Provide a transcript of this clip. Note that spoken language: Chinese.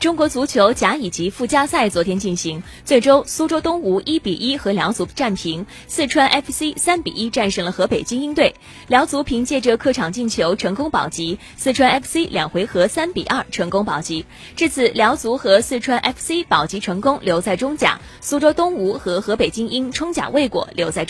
中国足球甲乙级附加赛昨天进行最终苏州东吴一比一和辽足战平四川 fc 三比一战胜了河北精英队。辽足凭借着客场进球成功保级四川 fc 两回合三比二成功保级。至此辽足和四川 fc 保级成功留在中甲苏州东吴和河北精英冲甲未果留在中